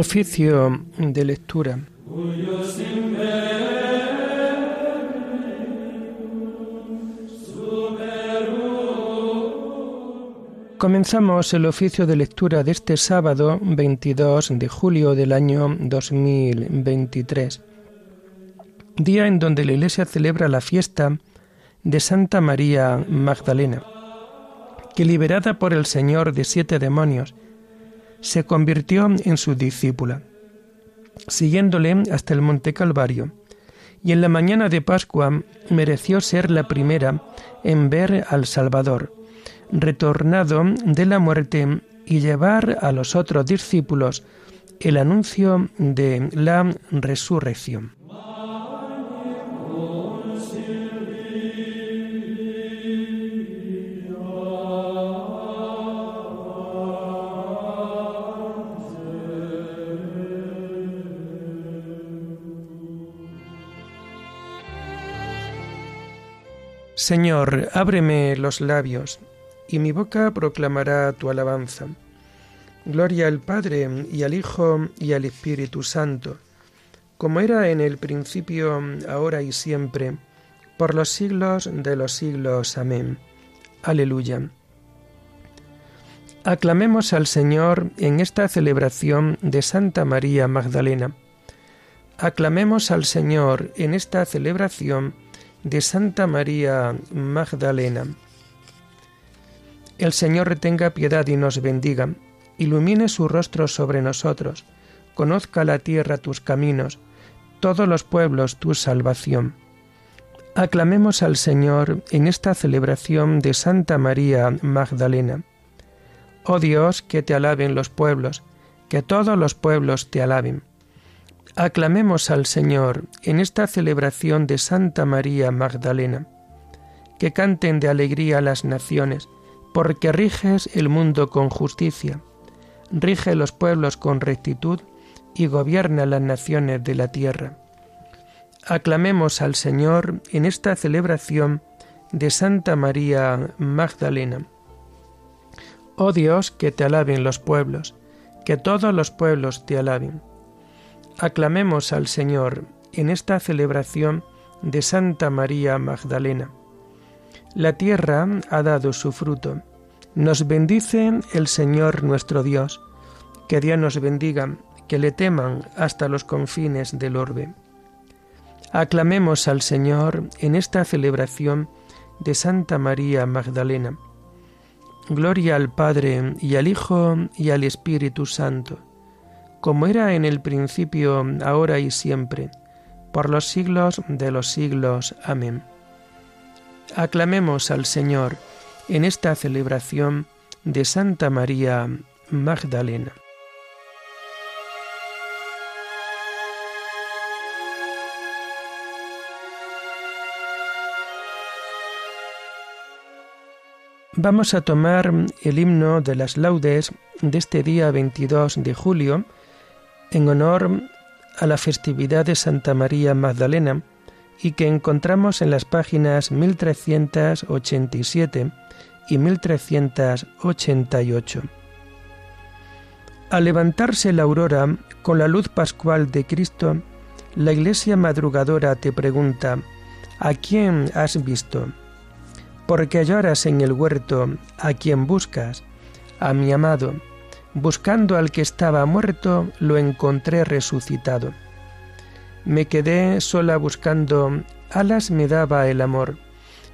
Oficio de lectura. Comenzamos el oficio de lectura de este sábado 22 de julio del año 2023, día en donde la Iglesia celebra la fiesta de Santa María Magdalena, que liberada por el Señor de siete demonios, se convirtió en su discípula, siguiéndole hasta el Monte Calvario, y en la mañana de Pascua mereció ser la primera en ver al Salvador, retornado de la muerte y llevar a los otros discípulos el anuncio de la resurrección. Señor, ábreme los labios, y mi boca proclamará tu alabanza. Gloria al Padre, y al Hijo, y al Espíritu Santo, como era en el principio, ahora y siempre, por los siglos de los siglos. Amén. Aleluya. Aclamemos al Señor en esta celebración de Santa María Magdalena. Aclamemos al Señor en esta celebración de Santa María Magdalena. El Señor retenga piedad y nos bendiga, ilumine su rostro sobre nosotros, conozca la tierra tus caminos, todos los pueblos tu salvación. Aclamemos al Señor en esta celebración de Santa María Magdalena. Oh Dios, que te alaben los pueblos, que todos los pueblos te alaben. Aclamemos al Señor en esta celebración de Santa María Magdalena. Que canten de alegría las naciones, porque riges el mundo con justicia, rige los pueblos con rectitud y gobierna las naciones de la tierra. Aclamemos al Señor en esta celebración de Santa María Magdalena. Oh Dios, que te alaben los pueblos, que todos los pueblos te alaben. Aclamemos al Señor en esta celebración de Santa María Magdalena. La tierra ha dado su fruto. Nos bendice el Señor nuestro Dios. Que Dios nos bendiga, que le teman hasta los confines del orbe. Aclamemos al Señor en esta celebración de Santa María Magdalena. Gloria al Padre y al Hijo y al Espíritu Santo como era en el principio, ahora y siempre, por los siglos de los siglos. Amén. Aclamemos al Señor en esta celebración de Santa María Magdalena. Vamos a tomar el himno de las laudes de este día 22 de julio, en honor a la festividad de Santa María Magdalena y que encontramos en las páginas 1387 y 1388. Al levantarse la aurora con la luz pascual de Cristo, la iglesia madrugadora te pregunta, ¿a quién has visto? Porque lloras en el huerto, ¿a quién buscas? A mi amado Buscando al que estaba muerto, lo encontré resucitado. Me quedé sola buscando, alas me daba el amor,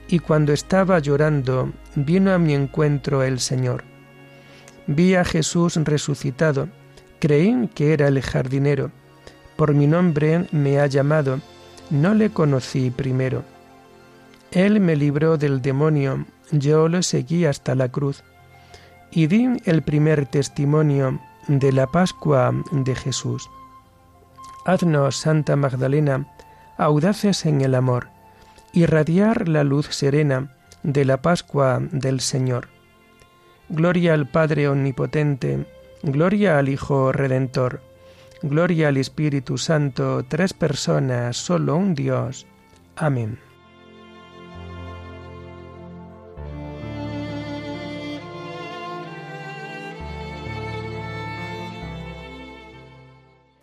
y cuando estaba llorando, vino a mi encuentro el Señor. Vi a Jesús resucitado, creí que era el jardinero, por mi nombre me ha llamado, no le conocí primero. Él me libró del demonio, yo lo seguí hasta la cruz y di el primer testimonio de la Pascua de Jesús. Haznos, Santa Magdalena, audaces en el amor, irradiar la luz serena de la Pascua del Señor. Gloria al Padre Omnipotente, gloria al Hijo Redentor, gloria al Espíritu Santo, tres personas, solo un Dios. Amén.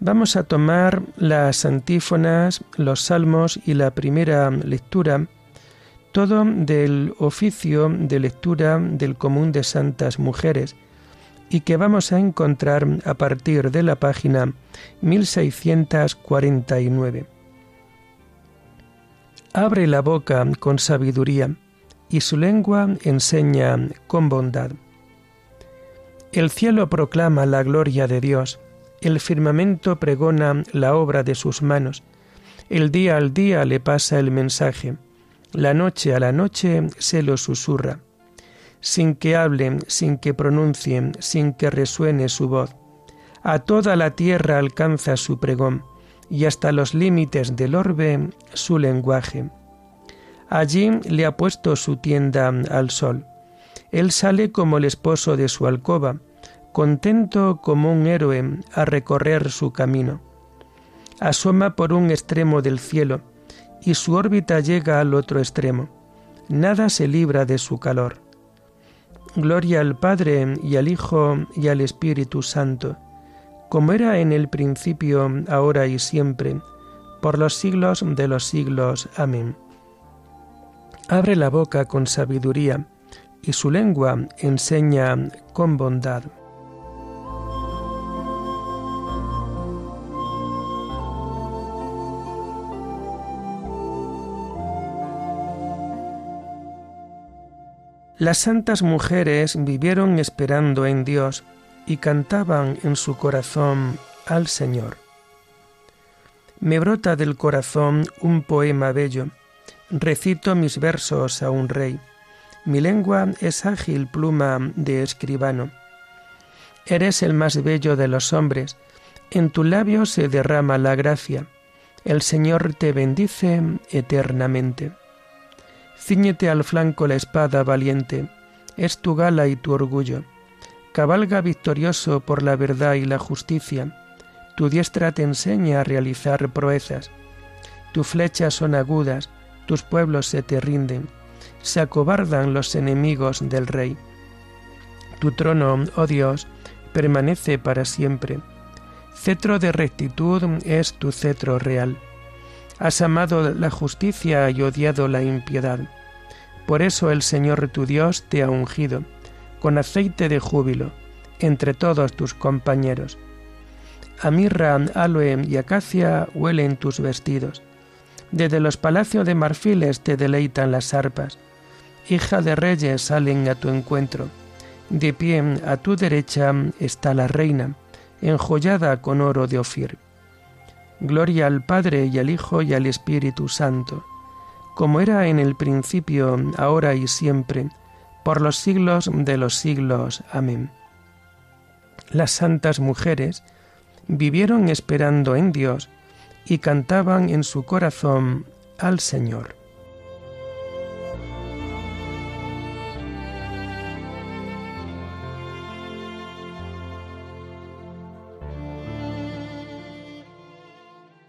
Vamos a tomar las antífonas, los salmos y la primera lectura, todo del oficio de lectura del común de santas mujeres, y que vamos a encontrar a partir de la página 1649. Abre la boca con sabiduría y su lengua enseña con bondad. El cielo proclama la gloria de Dios, el firmamento pregona la obra de sus manos, el día al día le pasa el mensaje, la noche a la noche se lo susurra sin que hable, sin que pronuncie, sin que resuene su voz. A toda la tierra alcanza su pregón, y hasta los límites del orbe su lenguaje. Allí le ha puesto su tienda al sol. Él sale como el esposo de su alcoba, contento como un héroe a recorrer su camino. Asoma por un extremo del cielo, y su órbita llega al otro extremo. Nada se libra de su calor. Gloria al Padre y al Hijo y al Espíritu Santo, como era en el principio, ahora y siempre, por los siglos de los siglos. Amén. Abre la boca con sabiduría, y su lengua enseña con bondad. Las santas mujeres vivieron esperando en Dios y cantaban en su corazón al Señor. Me brota del corazón un poema bello, recito mis versos a un rey, mi lengua es ágil pluma de escribano. Eres el más bello de los hombres, en tu labio se derrama la gracia, el Señor te bendice eternamente. Cíñete al flanco la espada valiente, es tu gala y tu orgullo. Cabalga victorioso por la verdad y la justicia. Tu diestra te enseña a realizar proezas. Tus flechas son agudas, tus pueblos se te rinden. Se acobardan los enemigos del rey. Tu trono, oh Dios, permanece para siempre. Cetro de rectitud es tu cetro real. Has amado la justicia y odiado la impiedad. Por eso el Señor tu Dios te ha ungido con aceite de júbilo entre todos tus compañeros. A mirra, aloe y acacia huelen tus vestidos. Desde los palacios de marfiles te deleitan las arpas. Hija de reyes salen a tu encuentro. De pie a tu derecha está la reina, enjollada con oro de Ofir. Gloria al Padre y al Hijo y al Espíritu Santo, como era en el principio, ahora y siempre, por los siglos de los siglos. Amén. Las santas mujeres vivieron esperando en Dios y cantaban en su corazón al Señor.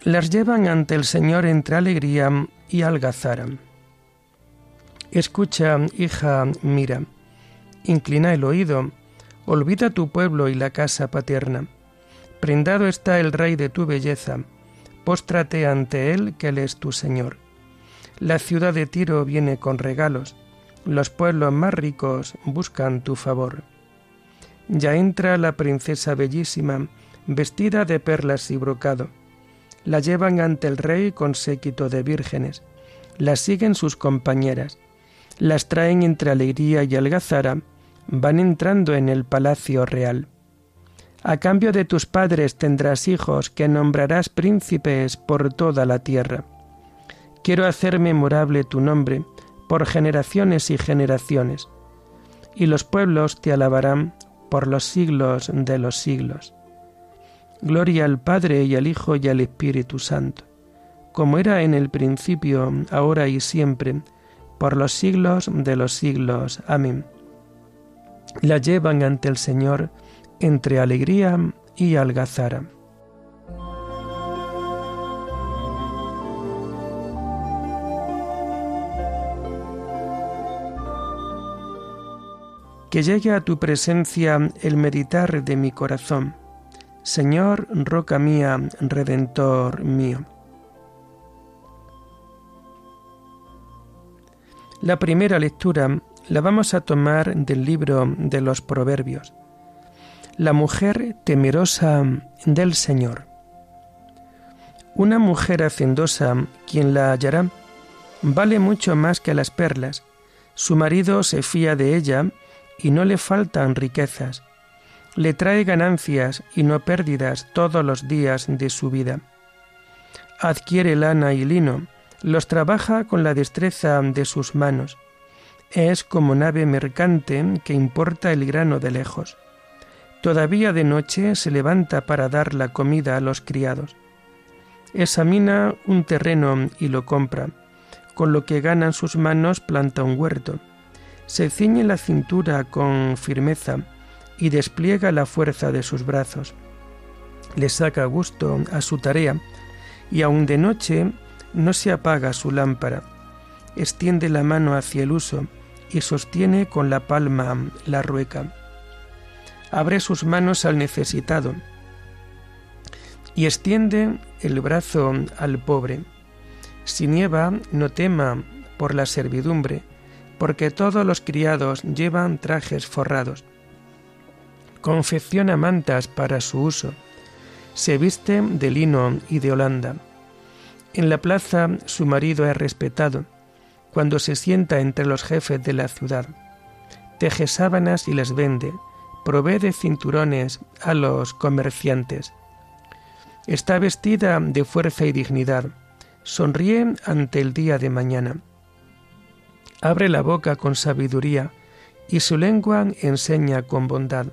Las llevan ante el Señor entre alegría y algazara. Escucha, hija, mira, inclina el oído, olvida tu pueblo y la casa paterna. Prendado está el Rey de tu belleza, póstrate ante él, que él es tu Señor. La ciudad de Tiro viene con regalos, los pueblos más ricos buscan tu favor. Ya entra la princesa bellísima, vestida de perlas y brocado la llevan ante el rey con séquito de vírgenes, las siguen sus compañeras, las traen entre alegría y algazara, van entrando en el palacio real. A cambio de tus padres tendrás hijos que nombrarás príncipes por toda la tierra. Quiero hacer memorable tu nombre por generaciones y generaciones, y los pueblos te alabarán por los siglos de los siglos. Gloria al Padre y al Hijo y al Espíritu Santo, como era en el principio, ahora y siempre, por los siglos de los siglos. Amén. La llevan ante el Señor entre alegría y algazara. Que llegue a tu presencia el meditar de mi corazón Señor, roca mía, redentor mío. La primera lectura la vamos a tomar del libro de los Proverbios. La mujer temerosa del Señor. Una mujer hacendosa, quien la hallará, vale mucho más que las perlas. Su marido se fía de ella y no le faltan riquezas. Le trae ganancias y no pérdidas todos los días de su vida. Adquiere lana y lino, los trabaja con la destreza de sus manos. Es como nave mercante que importa el grano de lejos. Todavía de noche se levanta para dar la comida a los criados. Examina un terreno y lo compra. Con lo que gana en sus manos planta un huerto. Se ciñe la cintura con firmeza y despliega la fuerza de sus brazos. Le saca gusto a su tarea y aun de noche no se apaga su lámpara, extiende la mano hacia el uso y sostiene con la palma la rueca. Abre sus manos al necesitado y extiende el brazo al pobre. Si nieva, no tema por la servidumbre, porque todos los criados llevan trajes forrados. Confecciona mantas para su uso. Se viste de lino y de holanda en la plaza su marido es respetado, cuando se sienta entre los jefes de la ciudad. Teje sábanas y las vende, provee de cinturones a los comerciantes. Está vestida de fuerza y dignidad, sonríe ante el día de mañana. Abre la boca con sabiduría y su lengua enseña con bondad.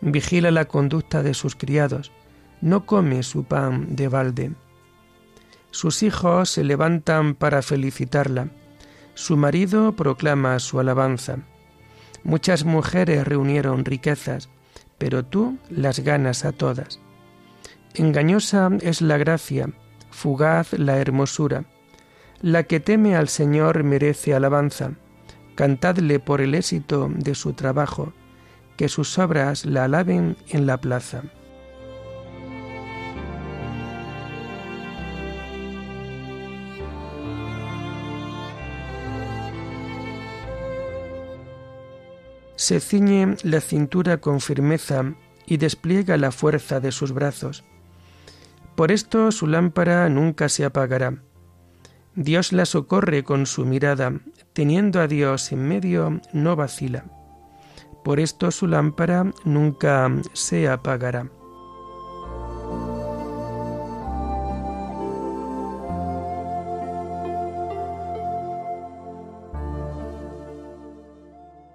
Vigila la conducta de sus criados, no come su pan de balde sus hijos se levantan para felicitarla. Su marido proclama su alabanza. Muchas mujeres reunieron riquezas, pero tú las ganas a todas. Engañosa es la gracia, fugaz la hermosura. La que teme al Señor merece alabanza. Cantadle por el éxito de su trabajo, que sus obras la alaben en la plaza. se ciñe la cintura con firmeza y despliega la fuerza de sus brazos. Por esto su lámpara nunca se apagará. Dios la socorre con su mirada, teniendo a Dios en medio no vacila. Por esto su lámpara nunca se apagará.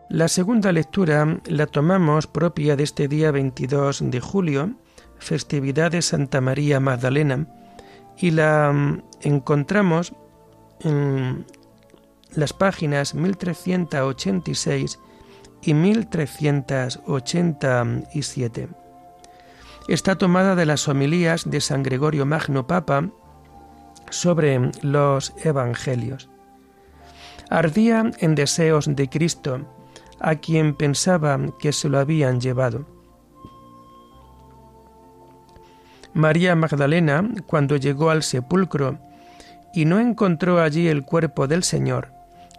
La segunda lectura la tomamos propia de este día 22 de julio, festividad de Santa María Magdalena, y la mm, encontramos en las páginas 1386 y 1387. Está tomada de las homilías de San Gregorio Magno Papa sobre los Evangelios. Ardía en deseos de Cristo, a quien pensaba que se lo habían llevado. María Magdalena, cuando llegó al sepulcro y no encontró allí el cuerpo del Señor,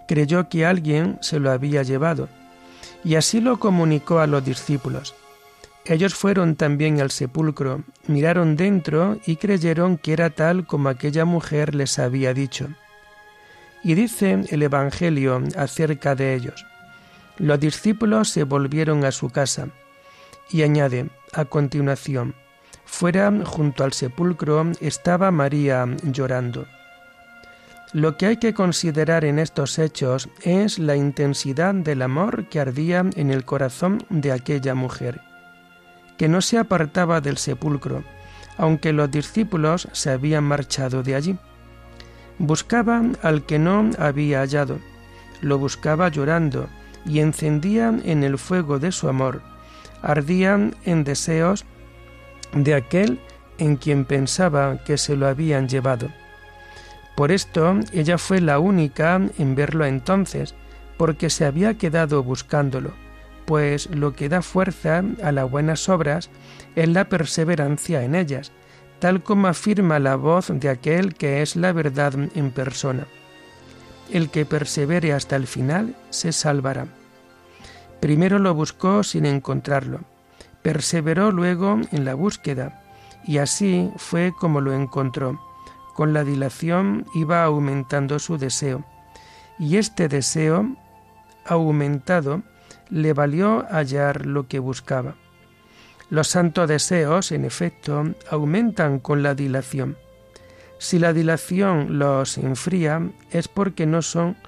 creyó que alguien se lo había llevado, y así lo comunicó a los discípulos. Ellos fueron también al sepulcro, miraron dentro y creyeron que era tal como aquella mujer les había dicho. Y dice el Evangelio acerca de ellos. Los discípulos se volvieron a su casa y añade a continuación, fuera junto al sepulcro estaba María llorando. Lo que hay que considerar en estos hechos es la intensidad del amor que ardía en el corazón de aquella mujer, que no se apartaba del sepulcro, aunque los discípulos se habían marchado de allí. Buscaba al que no había hallado, lo buscaba llorando, y encendían en el fuego de su amor, ardían en deseos de aquel en quien pensaba que se lo habían llevado. Por esto ella fue la única en verlo entonces, porque se había quedado buscándolo, pues lo que da fuerza a las buenas obras es la perseverancia en ellas, tal como afirma la voz de aquel que es la verdad en persona. El que persevere hasta el final se salvará. Primero lo buscó sin encontrarlo, perseveró luego en la búsqueda, y así fue como lo encontró. Con la dilación iba aumentando su deseo, y este deseo aumentado le valió hallar lo que buscaba. Los santos deseos, en efecto, aumentan con la dilación. Si la dilación los enfría es porque no son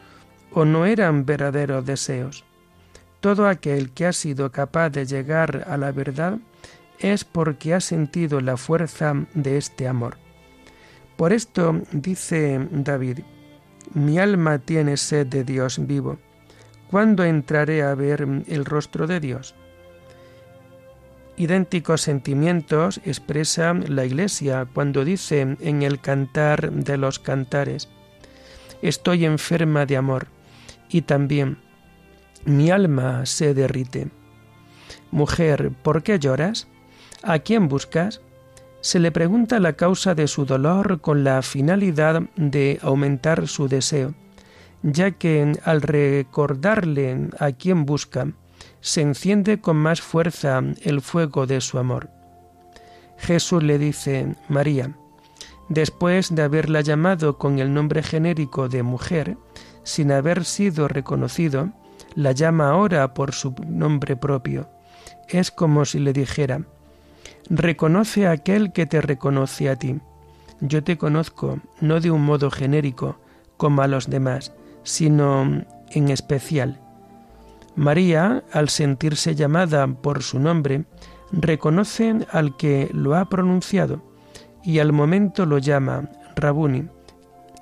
o no eran verdaderos deseos. Todo aquel que ha sido capaz de llegar a la verdad es porque ha sentido la fuerza de este amor. Por esto dice David, mi alma tiene sed de Dios vivo. ¿Cuándo entraré a ver el rostro de Dios? Idénticos sentimientos expresa la Iglesia cuando dice en el cantar de los cantares, Estoy enferma de amor, y también mi alma se derrite. Mujer, ¿por qué lloras? ¿A quién buscas? Se le pregunta la causa de su dolor con la finalidad de aumentar su deseo, ya que al recordarle a quién busca, se enciende con más fuerza el fuego de su amor. Jesús le dice, María, después de haberla llamado con el nombre genérico de mujer, sin haber sido reconocido, la llama ahora por su nombre propio. Es como si le dijera, reconoce a aquel que te reconoce a ti. Yo te conozco no de un modo genérico, como a los demás, sino en especial. María, al sentirse llamada por su nombre, reconoce al que lo ha pronunciado y al momento lo llama Rabuni,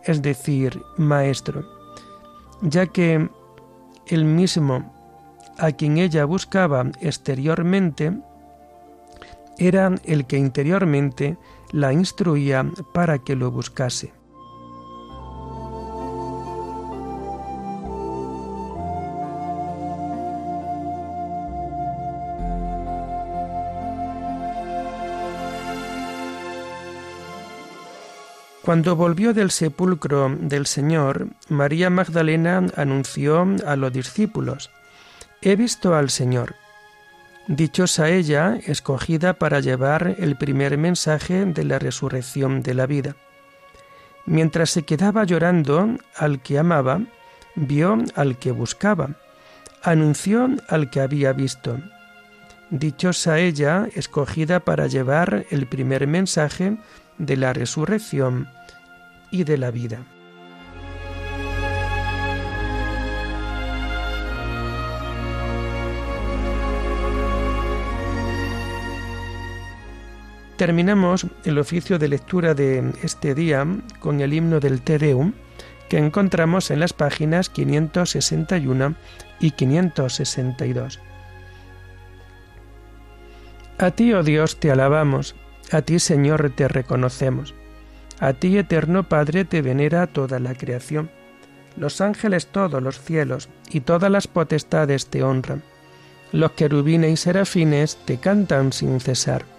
es decir, maestro, ya que el mismo a quien ella buscaba exteriormente era el que interiormente la instruía para que lo buscase. Cuando volvió del sepulcro del Señor, María Magdalena anunció a los discípulos, He visto al Señor. Dichosa ella, escogida para llevar el primer mensaje de la resurrección de la vida. Mientras se quedaba llorando al que amaba, vio al que buscaba, anunció al que había visto. Dichosa ella, escogida para llevar el primer mensaje de la resurrección y de la vida. Terminamos el oficio de lectura de este día con el himno del Te Deum que encontramos en las páginas 561 y 562. A ti, oh Dios, te alabamos, a ti, Señor, te reconocemos. A ti, eterno Padre, te venera toda la creación. Los ángeles todos los cielos y todas las potestades te honran. Los querubines y serafines te cantan sin cesar.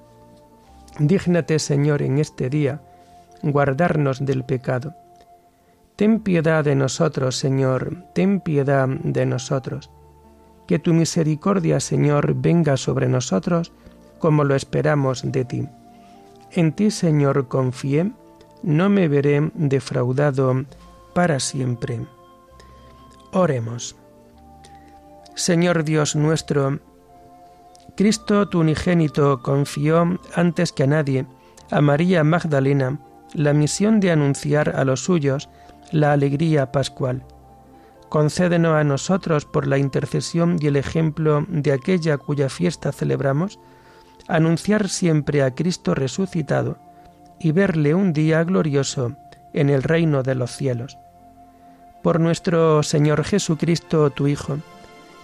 Dígnate, Señor, en este día, guardarnos del pecado. Ten piedad de nosotros, Señor, ten piedad de nosotros. Que tu misericordia, Señor, venga sobre nosotros como lo esperamos de ti. En ti, Señor, confié, no me veré defraudado para siempre. Oremos. Señor Dios nuestro, Cristo tu unigénito confió antes que a nadie a María Magdalena la misión de anunciar a los suyos la alegría pascual. Concédenos a nosotros, por la intercesión y el ejemplo de aquella cuya fiesta celebramos, anunciar siempre a Cristo resucitado y verle un día glorioso en el reino de los cielos. Por nuestro Señor Jesucristo, tu Hijo,